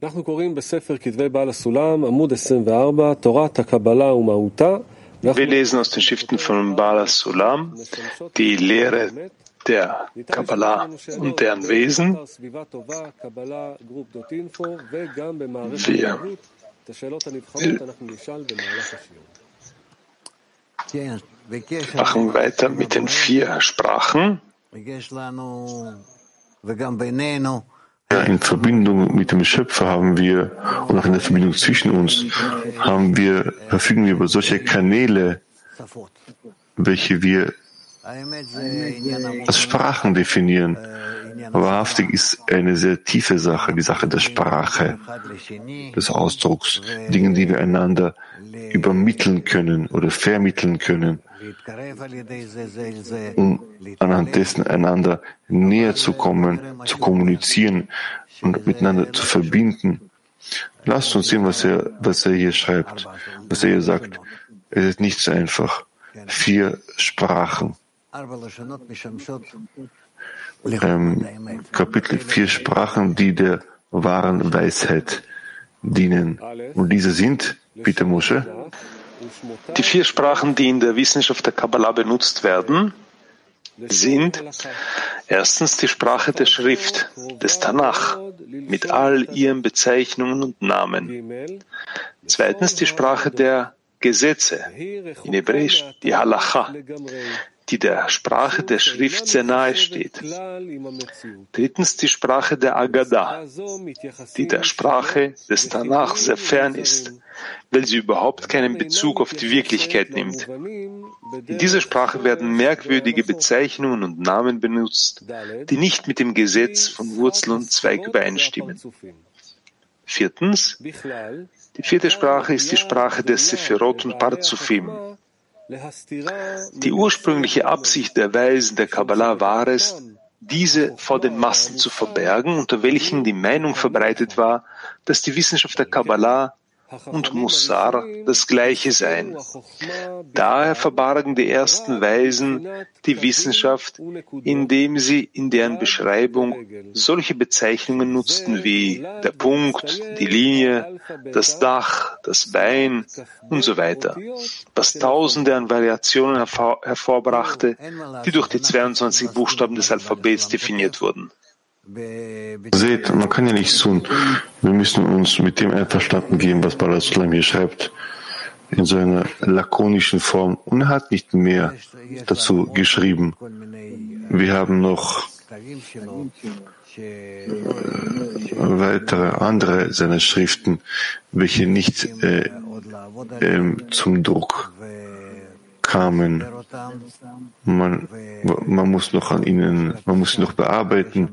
Wir lesen aus den Schriften von Bala Sulam die Lehre der Kabbalah und deren Wesen. Wir machen weiter mit den vier Sprachen. Ja, in Verbindung mit dem Schöpfer haben wir und auch in der Verbindung zwischen uns haben wir, verfügen wir über solche Kanäle, welche wir als Sprachen definieren. Wahrhaftig ist eine sehr tiefe Sache, die Sache der Sprache, des Ausdrucks, Dinge, die wir einander übermitteln können oder vermitteln können, anhand dessen einander näher zu kommen, zu kommunizieren und miteinander zu verbinden. Lasst uns sehen, was er, was er hier schreibt, was er hier sagt. Es ist nicht so einfach. Vier Sprachen. Ähm, Kapitel vier Sprachen, die der wahren Weisheit dienen. Und diese sind, bitte Mosche. Die vier Sprachen, die in der Wissenschaft der Kabbalah benutzt werden, sind erstens die Sprache der Schrift, des Tanach, mit all ihren Bezeichnungen und Namen. Zweitens die Sprache der Gesetze, in Hebräisch die Halacha, die der Sprache der Schrift sehr nahe steht. Drittens die Sprache der Agada, die der Sprache des Tanach sehr fern ist, weil sie überhaupt keinen Bezug auf die Wirklichkeit nimmt. In dieser Sprache werden merkwürdige Bezeichnungen und Namen benutzt, die nicht mit dem Gesetz von Wurzel und Zweig übereinstimmen. Viertens, die vierte Sprache ist die Sprache des Sephirot und Parzufim, die ursprüngliche Absicht der Weisen der Kabbalah war es, diese vor den Massen zu verbergen, unter welchen die Meinung verbreitet war, dass die Wissenschaft der Kabbalah und Mussar das Gleiche seien. Daher verbargen die ersten Weisen die Wissenschaft, indem sie in deren Beschreibung solche Bezeichnungen nutzten wie der Punkt, die Linie, das Dach, das Bein und so weiter, was tausende an Variationen hervor hervorbrachte, die durch die 22 Buchstaben des Alphabets definiert wurden. Seht, man kann ja nichts tun. Wir müssen uns mit dem einverstanden geben, was Balaslam hier schreibt, in so einer lakonischen Form. Und er hat nicht mehr dazu geschrieben. Wir haben noch äh, weitere andere seiner Schriften, welche nicht äh, äh, zum Druck kamen. Man, man muss noch an ihnen, man muss sie noch bearbeiten,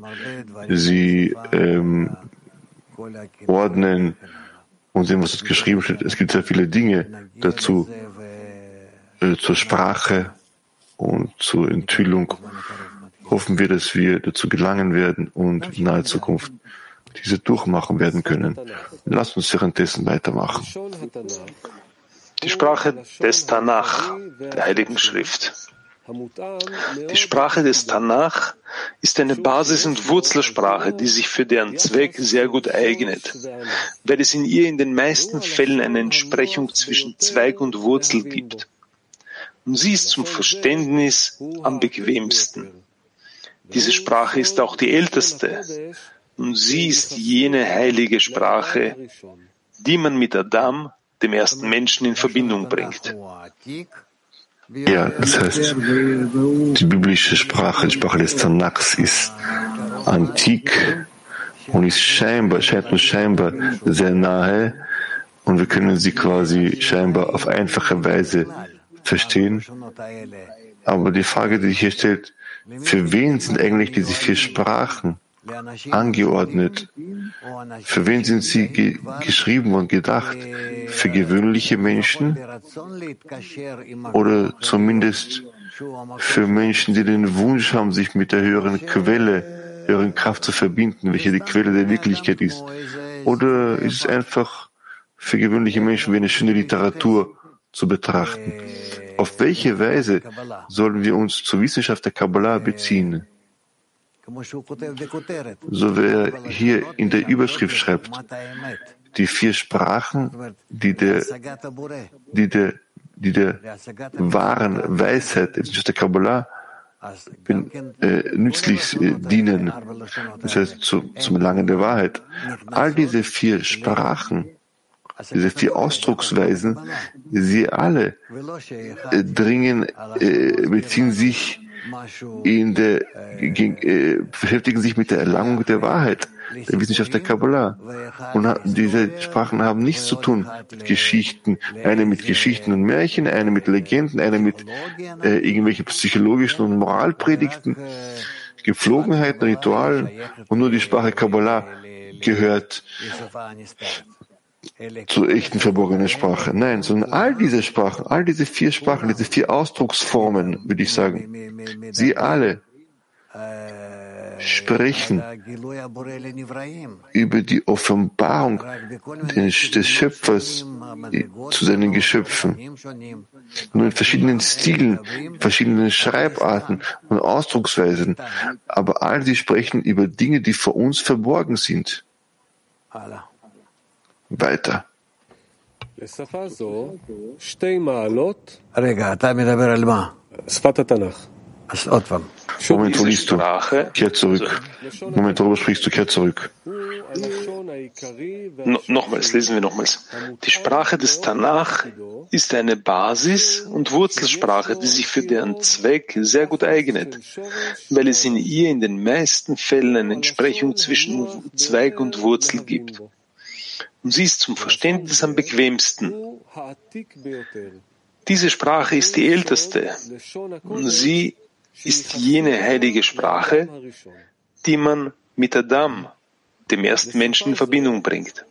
sie ähm, ordnen und sehen, was geschrieben steht. Es gibt sehr viele Dinge dazu, äh, zur Sprache und zur Enthüllung. Hoffen wir, dass wir dazu gelangen werden und in naher Zukunft diese durchmachen werden können. Lass uns währenddessen weitermachen die Sprache des Tanach, der Heiligen Schrift. Die Sprache des Tanach ist eine Basis- und Wurzelsprache, die sich für deren Zweck sehr gut eignet, weil es in ihr in den meisten Fällen eine Entsprechung zwischen Zweig und Wurzel gibt. Und sie ist zum Verständnis am bequemsten. Diese Sprache ist auch die älteste und sie ist jene heilige Sprache, die man mit Adam dem ersten Menschen in Verbindung bringt. Ja, das heißt, die biblische Sprache, die Sprache des Tanachs ist antik und ist scheinbar, scheint uns scheinbar sehr nahe und wir können sie quasi scheinbar auf einfache Weise verstehen. Aber die Frage, die sich hier stellt, für wen sind eigentlich diese vier Sprachen? Angeordnet. Für wen sind sie ge geschrieben und gedacht? Für gewöhnliche Menschen oder zumindest für Menschen, die den Wunsch haben, sich mit der höheren Quelle, höheren Kraft zu verbinden, welche die Quelle der Wirklichkeit ist? Oder ist es einfach für gewöhnliche Menschen wie eine schöne Literatur zu betrachten? Auf welche Weise sollen wir uns zur Wissenschaft der Kabbalah beziehen? So wie er hier in der Überschrift schreibt, die vier Sprachen, die der, die der, die der wahren Weisheit, der Kabbalah, äh, nützlich äh, dienen, das heißt zu, zum Erlangen der Wahrheit. All diese vier Sprachen, diese vier Ausdrucksweisen, sie alle äh, dringen, äh, beziehen sich in der, äh, beschäftigen sich mit der Erlangung der Wahrheit, der Wissenschaft der Kabbalah. Und diese Sprachen haben nichts zu tun mit Geschichten. Eine mit Geschichten und Märchen, eine mit Legenden, eine mit äh, irgendwelchen psychologischen und Moralpredigten, Gepflogenheiten, Ritualen. Und nur die Sprache Kabbalah gehört zur echten verborgenen Sprache. Nein, sondern all diese Sprachen, all diese vier Sprachen, diese vier Ausdrucksformen, würde ich sagen, sie alle sprechen über die Offenbarung des Schöpfers zu seinen Geschöpfen. Nur in verschiedenen Stilen, verschiedenen Schreibarten und Ausdrucksweisen. Aber all sie sprechen über Dinge, die vor uns verborgen sind. Weiter. Moment, wo liest du? Kehr zurück. Moment, worüber sprichst du? Kehr zurück. No, nochmals, lesen wir nochmals. Die Sprache des Tanach ist eine Basis- und Wurzelsprache, die sich für deren Zweck sehr gut eignet, weil es in ihr in den meisten Fällen eine Entsprechung zwischen Zweig und Wurzel gibt und sie ist zum Verständnis am bequemsten. Diese Sprache ist die älteste und sie ist jene heilige Sprache, die man mit Adam, dem ersten Menschen, in Verbindung bringt.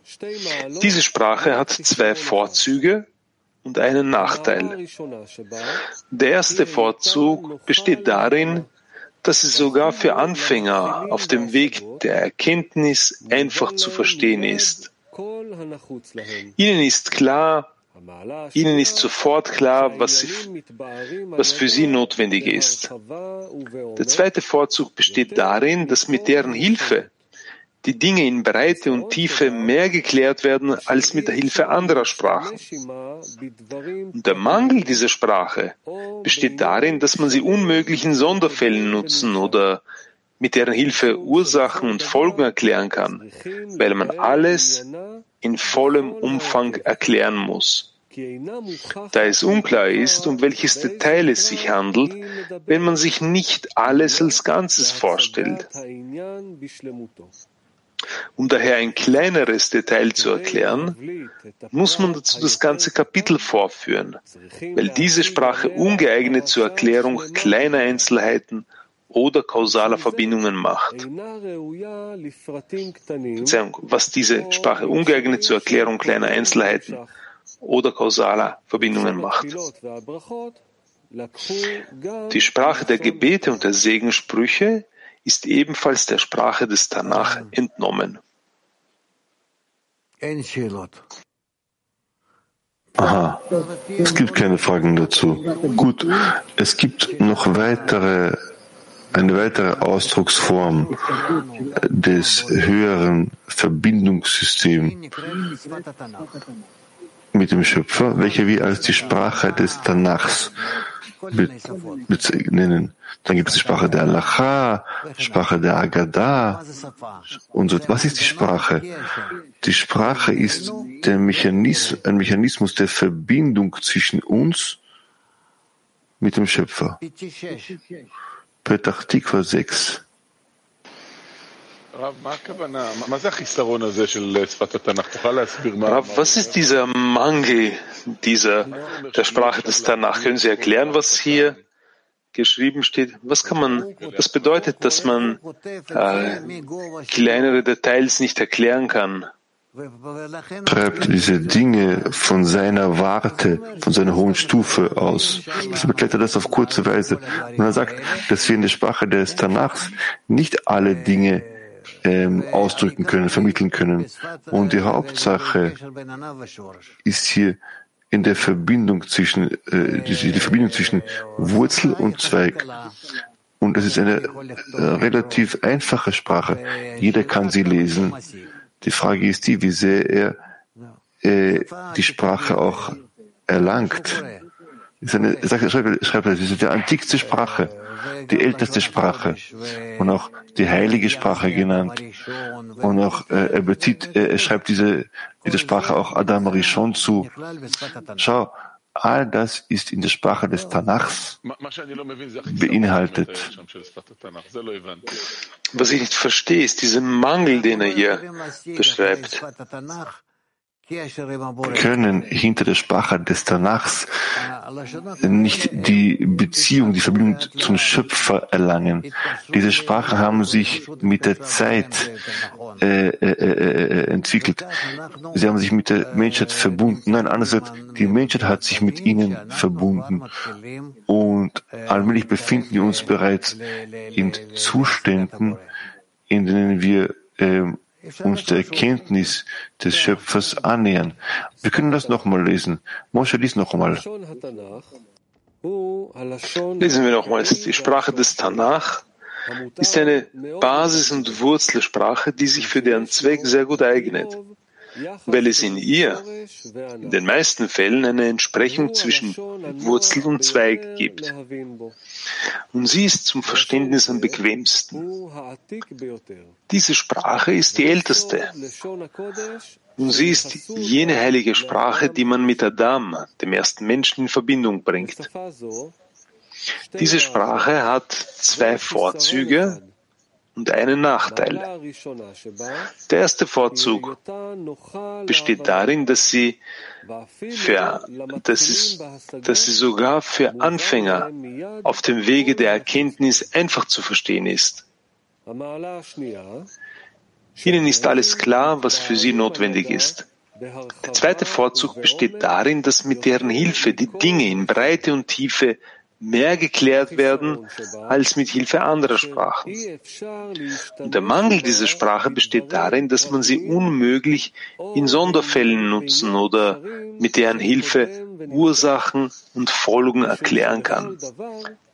Diese Sprache hat zwei Vorzüge und einen Nachteil. Der erste Vorzug besteht darin, dass sie sogar für Anfänger auf dem Weg der Erkenntnis einfach zu verstehen ist. Ihnen ist klar, Ihnen ist sofort klar, was, sie, was, für Sie notwendig ist. Der zweite Vorzug besteht darin, dass mit deren Hilfe die Dinge in Breite und Tiefe mehr geklärt werden als mit der Hilfe anderer Sprachen. Und der Mangel dieser Sprache besteht darin, dass man sie unmöglich in Sonderfällen nutzen oder mit deren Hilfe Ursachen und Folgen erklären kann, weil man alles in vollem Umfang erklären muss. Da es unklar ist, um welches Detail es sich handelt, wenn man sich nicht alles als Ganzes vorstellt. Um daher ein kleineres Detail zu erklären, muss man dazu das ganze Kapitel vorführen, weil diese Sprache ungeeignet zur Erklärung kleiner Einzelheiten oder kausaler Verbindungen macht. Verzeihung, was diese Sprache ungeeignet zur Erklärung kleiner Einzelheiten oder kausaler Verbindungen macht. Die Sprache der Gebete und der Segenssprüche ist ebenfalls der Sprache des Tanach entnommen. Aha, es gibt keine Fragen dazu. Gut, es gibt noch weitere eine weitere Ausdrucksform des höheren Verbindungssystems mit dem Schöpfer, welche wir als die Sprache des Tanachs nennen. Dann gibt es die Sprache der Alacha, Sprache der Agada und so. Was ist die Sprache? Die Sprache ist der Mechanismus, ein Mechanismus der Verbindung zwischen uns mit dem Schöpfer. Petach Tikva 6. Was ist dieser Mangel dieser, der Sprache des Tanach? Können Sie erklären, was hier geschrieben steht? Was kann man, was bedeutet, dass man äh, kleinere Details nicht erklären kann? Treibt diese Dinge von seiner Warte, von seiner hohen Stufe aus. Das erklärt das auf kurze Weise. Und er sagt, dass wir in der Sprache des Tanachs nicht alle Dinge ähm, ausdrücken können, vermitteln können. Und die Hauptsache ist hier in der Verbindung zwischen, äh, die, die Verbindung zwischen Wurzel und Zweig. Und es ist eine äh, relativ einfache Sprache. Jeder kann sie lesen. Die Frage ist die, wie sehr er äh, die Sprache auch erlangt. Ist eine, sagt, schreibt, schreibt, es ist die antikste Sprache, die älteste Sprache und auch die heilige Sprache genannt. Und auch äh, er bezieht, äh, er schreibt diese, diese Sprache auch Adam Rishon zu. Schau, All das ist in der Sprache des Tanachs beinhaltet. Was ich nicht verstehe, ist dieser Mangel, den er hier beschreibt können hinter der Sprache des Tanachs nicht die Beziehung, die Verbindung zum Schöpfer erlangen. Diese Sprache haben sich mit der Zeit äh, äh, äh, entwickelt. Sie haben sich mit der Menschheit verbunden. Nein, andererseits, die Menschheit hat sich mit ihnen verbunden. Und allmählich befinden wir uns bereits in Zuständen, in denen wir ähm, uns der Erkenntnis des Schöpfers annähern. Wir können das nochmal lesen. Moshe, lies nochmal. Lesen wir nochmals. Die Sprache des Tanach ist eine Basis- und Wurzelsprache, die sich für deren Zweck sehr gut eignet weil es in ihr in den meisten Fällen eine Entsprechung zwischen Wurzel und Zweig gibt. Und sie ist zum Verständnis am bequemsten. Diese Sprache ist die älteste. Und sie ist jene heilige Sprache, die man mit Adam, dem ersten Menschen, in Verbindung bringt. Diese Sprache hat zwei Vorzüge, und einen Nachteil. Der erste Vorzug besteht darin, dass sie, für, dass, sie, dass sie sogar für Anfänger auf dem Wege der Erkenntnis einfach zu verstehen ist. Ihnen ist alles klar, was für sie notwendig ist. Der zweite Vorzug besteht darin, dass mit deren Hilfe die Dinge in Breite und Tiefe mehr geklärt werden als mit Hilfe anderer Sprachen. Und der Mangel dieser Sprache besteht darin, dass man sie unmöglich in Sonderfällen nutzen oder mit deren Hilfe Ursachen und Folgen erklären kann.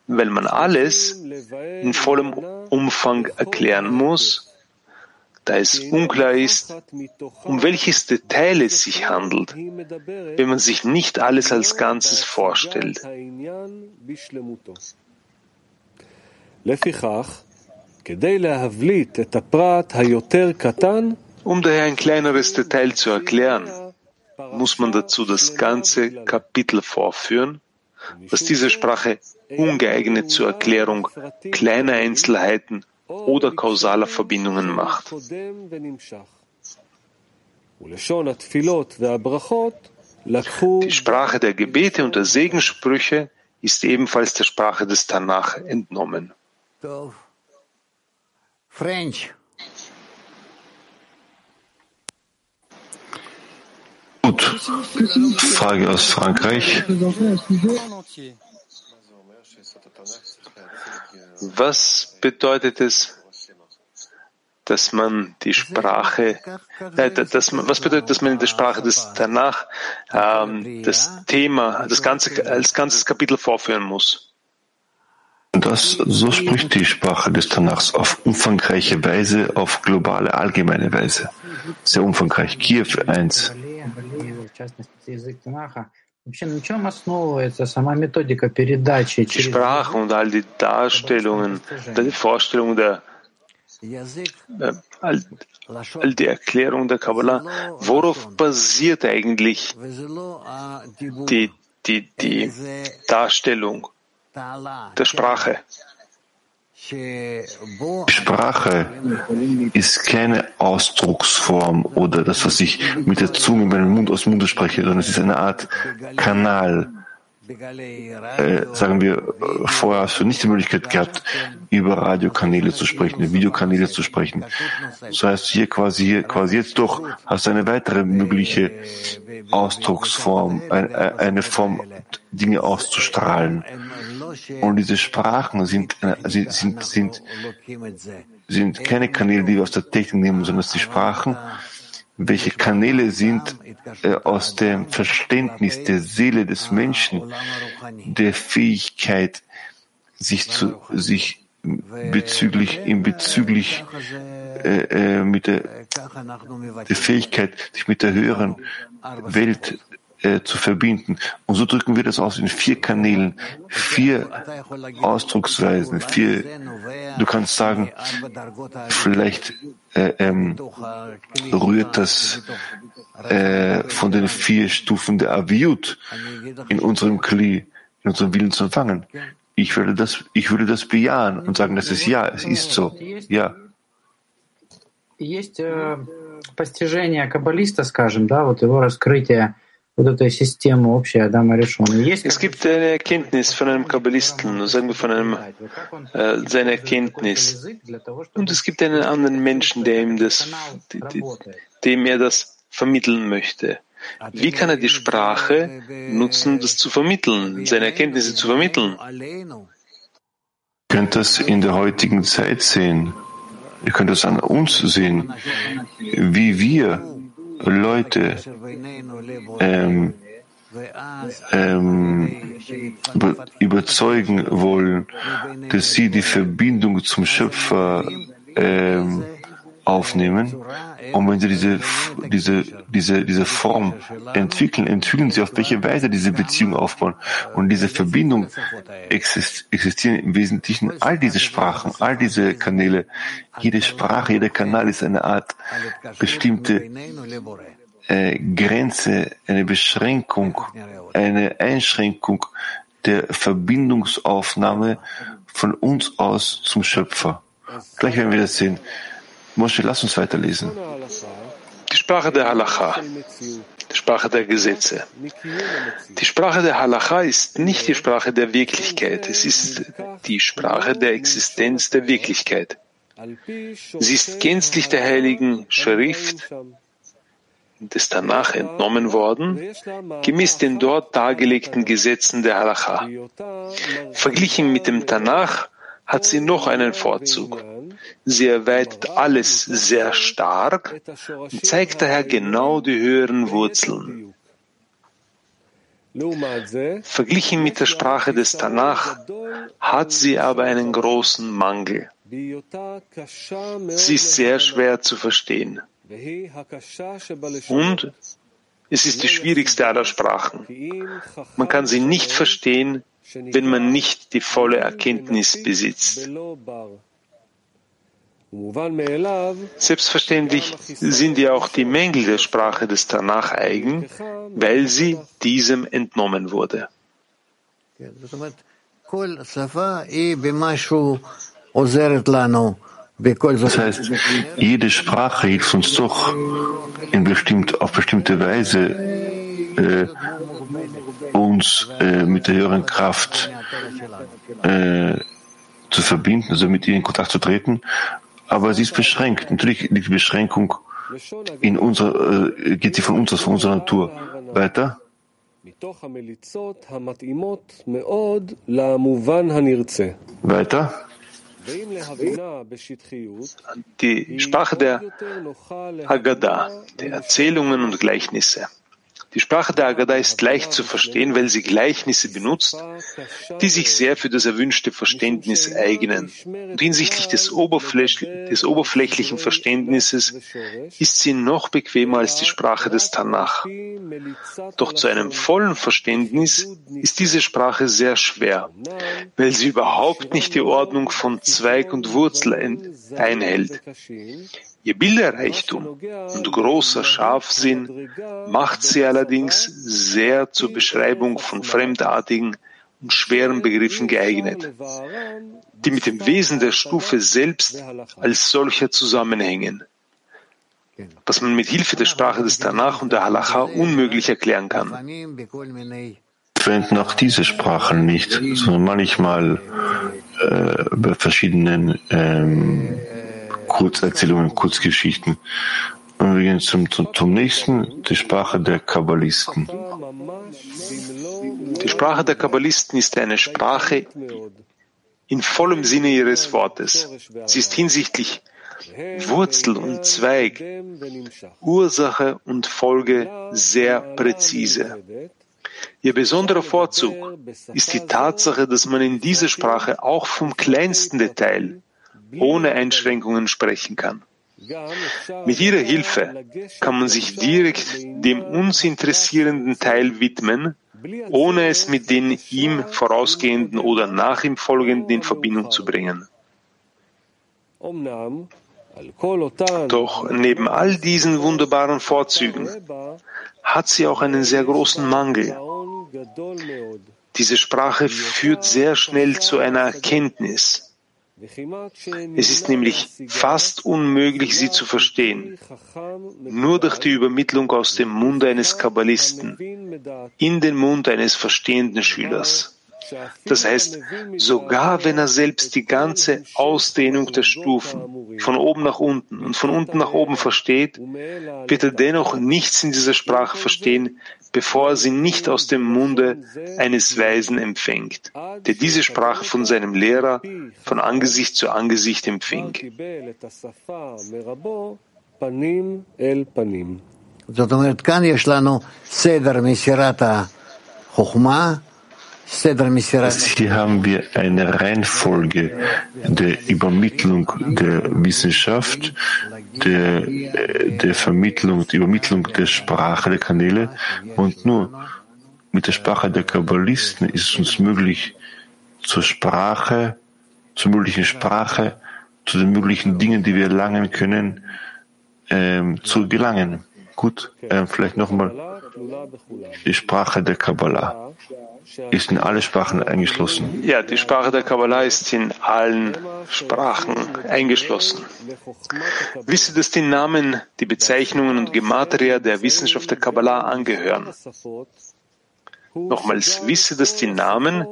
Weil man alles in vollem Umfang erklären muss, da es unklar ist, um welches Detail es sich handelt, wenn man sich nicht alles als Ganzes vorstellt. Um daher ein kleineres Detail zu erklären, muss man dazu das ganze Kapitel vorführen, was diese Sprache ungeeignet zur Erklärung kleiner Einzelheiten oder kausaler Verbindungen macht. Die Sprache der Gebete und der Segenssprüche ist ebenfalls der Sprache des Tanach entnommen. French. Gut. Frage aus Frankreich. Was bedeutet es, dass man die Sprache, äh, dass was bedeutet, dass man in der Sprache des danach ähm, das Thema, das ganze als ganzes Kapitel vorführen muss? Das, so spricht die Sprache des Tanachs auf umfangreiche Weise, auf globale, allgemeine Weise. Sehr umfangreich. Kiew 1. Die Sprache und all die Darstellungen, die Vorstellung der äh, all, all die Erklärung der Kabbalah, worauf basiert eigentlich. Die, die, die Darstellung der Sprache? Sprache ist keine Ausdrucksform oder das, was ich mit der Zunge, mit dem Mund aus dem Mund spreche, sondern es ist eine Art Kanal. Äh, sagen wir, vorher hast du nicht die Möglichkeit gehabt, über Radiokanäle zu sprechen, Videokanäle zu sprechen. Das heißt, hier quasi, hier quasi jetzt doch hast du eine weitere mögliche Ausdrucksform, eine, eine Form, Dinge auszustrahlen. Und diese Sprachen sind, äh, sind, sind, sind, sind keine Kanäle, die wir aus der Technik nehmen, sondern die Sprachen, welche Kanäle sind äh, aus dem Verständnis der Seele des Menschen, der Fähigkeit, sich zu, sich bezüglich, in bezüglich äh, äh, mit der, der Fähigkeit, sich mit der höheren Welt äh, zu verbinden. Und so drücken wir das aus in vier Kanälen, vier Ausdrucksweisen, vier, du kannst sagen, vielleicht äh, ähm, rührt das äh, von den vier Stufen der Aviut in unserem Kli, in unserem Willen zu empfangen. Ich würde das, ich würde das bejahen und sagen, das ist ja, es ist so, ja. Есть э, постижение каббалиста, скажем, да, вот его раскрытие es gibt eine Erkenntnis von einem Kabbalisten, sagen wir von einem, äh, seine Erkenntnis. Und es gibt einen anderen Menschen, der ihm das, dem er das vermitteln möchte. Wie kann er die Sprache nutzen, das zu vermitteln, seine Erkenntnisse zu vermitteln? Ihr könnt das in der heutigen Zeit sehen. Ihr könnt das an uns sehen, wie wir Leute ähm, ähm, überzeugen wollen, dass sie die Verbindung zum Schöpfer ähm, aufnehmen. Und wenn sie diese, diese, diese, diese Form entwickeln, entwickeln sie auf welche Weise diese Beziehung aufbauen. Und diese Verbindung existieren im Wesentlichen all diese Sprachen, all diese Kanäle. Jede Sprache, jeder Kanal ist eine Art bestimmte äh, Grenze, eine Beschränkung, eine Einschränkung der Verbindungsaufnahme von uns aus zum Schöpfer. Gleich werden wir das sehen. Moshe, lass uns weiterlesen. Die Sprache der Halacha, die Sprache der Gesetze. Die Sprache der Halacha ist nicht die Sprache der Wirklichkeit, es ist die Sprache der Existenz der Wirklichkeit. Sie ist gänzlich der heiligen Schrift des Tanach entnommen worden, gemäß den dort dargelegten Gesetzen der Halacha. Verglichen mit dem Tanach hat sie noch einen Vorzug. Sie erweitert alles sehr stark und zeigt daher genau die höheren Wurzeln. Verglichen mit der Sprache des Tanach hat sie aber einen großen Mangel. Sie ist sehr schwer zu verstehen. Und es ist die schwierigste aller Sprachen. Man kann sie nicht verstehen, wenn man nicht die volle Erkenntnis besitzt. Selbstverständlich sind ja auch die Mängel der Sprache des Tanach eigen, weil sie diesem entnommen wurde. Das heißt, jede Sprache hilft uns doch in bestimmt, auf bestimmte Weise äh, uns äh, mit der höheren Kraft äh, zu verbinden, also mit ihr in Kontakt zu treten. Aber sie ist beschränkt. Natürlich liegt die Beschränkung in unserer, äh, geht sie von uns aus, von unserer Natur. Weiter. Weiter. Die Sprache der Haggadah, der Erzählungen und Gleichnisse. Die Sprache der Agada ist leicht zu verstehen, weil sie Gleichnisse benutzt, die sich sehr für das erwünschte Verständnis eignen. Und hinsichtlich des, Oberfläch des oberflächlichen Verständnisses ist sie noch bequemer als die Sprache des Tanach. Doch zu einem vollen Verständnis ist diese Sprache sehr schwer, weil sie überhaupt nicht die Ordnung von Zweig und Wurzel einhält. Ihr Bilderreichtum und großer Scharfsinn macht sie allerdings sehr zur Beschreibung von fremdartigen und schweren Begriffen geeignet, die mit dem Wesen der Stufe selbst als solcher zusammenhängen, was man mit Hilfe der Sprache des Tanach und der Halacha unmöglich erklären kann. Verwenden auch diese Sprachen nicht, sondern manchmal äh, bei verschiedenen ähm, Kurzerzählungen, Kurzgeschichten. Und wir gehen zum, zum, zum nächsten, die Sprache der Kabbalisten. Die Sprache der Kabbalisten ist eine Sprache in vollem Sinne ihres Wortes. Sie ist hinsichtlich Wurzel und Zweig, Ursache und Folge sehr präzise. Ihr besonderer Vorzug ist die Tatsache, dass man in dieser Sprache auch vom kleinsten Detail ohne Einschränkungen sprechen kann. Mit ihrer Hilfe kann man sich direkt dem uns interessierenden Teil widmen, ohne es mit den ihm vorausgehenden oder nach ihm folgenden in Verbindung zu bringen. Doch neben all diesen wunderbaren Vorzügen hat sie auch einen sehr großen Mangel. Diese Sprache führt sehr schnell zu einer Erkenntnis. Es ist nämlich fast unmöglich, sie zu verstehen. Nur durch die Übermittlung aus dem Munde eines Kabbalisten in den Mund eines verstehenden Schülers. Das heißt, sogar wenn er selbst die ganze Ausdehnung der Stufen von oben nach unten und von unten nach oben versteht, wird er dennoch nichts in dieser Sprache verstehen, bevor er sie nicht aus dem Munde eines Weisen empfängt, der diese Sprache von seinem Lehrer von Angesicht zu Angesicht empfing. זאת אומרת, כאן יש לנו סדר מסירת החוכמה, hier haben wir eine Reihenfolge der Übermittlung der Wissenschaft, der, der Vermittlung, der Übermittlung der Sprache der Kanäle und nur mit der Sprache der Kabbalisten ist es uns möglich, zur Sprache, zur möglichen Sprache, zu den möglichen Dingen, die wir erlangen können, ähm, zu gelangen. Gut, äh, vielleicht nochmal die Sprache der Kabbalah ist in alle Sprachen eingeschlossen. Ja, die Sprache der Kabbalah ist in allen Sprachen eingeschlossen. Wisse, dass die Namen, die Bezeichnungen und Gematria der Wissenschaft der Kabbalah angehören. Nochmals, wisse, dass die Namen,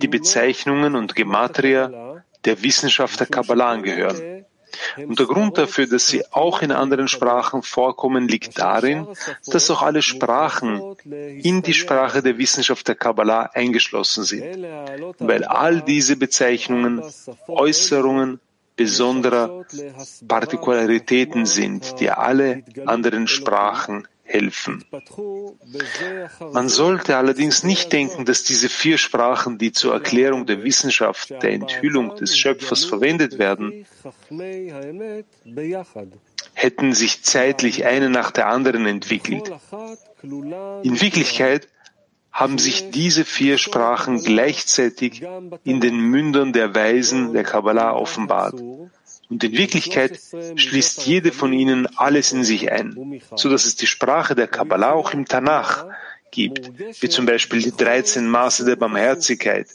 die Bezeichnungen und Gematria der Wissenschaft der Kabbalah angehören. Und der Grund dafür, dass sie auch in anderen Sprachen vorkommen, liegt darin, dass auch alle Sprachen in die Sprache der Wissenschaft der Kabbalah eingeschlossen sind, weil all diese Bezeichnungen Äußerungen besonderer Partikularitäten sind, die alle anderen Sprachen helfen. Man sollte allerdings nicht denken, dass diese vier Sprachen, die zur Erklärung der Wissenschaft der Enthüllung des Schöpfers verwendet werden, hätten sich zeitlich eine nach der anderen entwickelt. In Wirklichkeit haben sich diese vier Sprachen gleichzeitig in den Mündern der Weisen der Kabbalah offenbart und in Wirklichkeit schließt jede von ihnen alles in sich ein, so dass es die Sprache der Kabbalah auch im Tanach gibt, wie zum Beispiel die 13 Maße der Barmherzigkeit,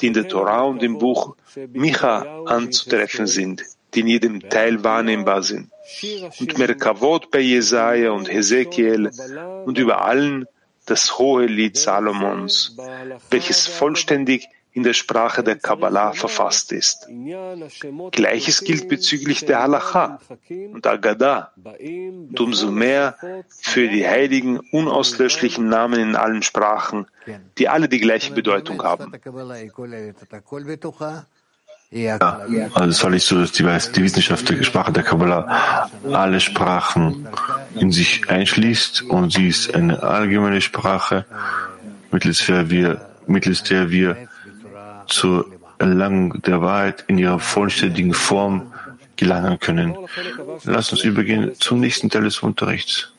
die in der Torah und im Buch Micha anzutreffen sind, die in jedem Teil wahrnehmbar sind. Und Merkavot bei Jesaja und Hesekiel und über allen das hohe Lied Salomons, welches vollständig in der Sprache der Kabbalah verfasst ist. Gleiches gilt bezüglich der Halacha und Agadah und umso mehr für die heiligen, unauslöschlichen Namen in allen Sprachen, die alle die gleiche Bedeutung haben. Ja, also es war nicht so, dass die, die Wissenschaft der Sprache der Kabbalah alle Sprachen in sich einschließt und sie ist eine allgemeine Sprache, mittels der wir, mittels der wir zur Erlangung der Wahrheit in ihrer vollständigen Form gelangen können. Lass uns übergehen zum nächsten Teil des Unterrichts.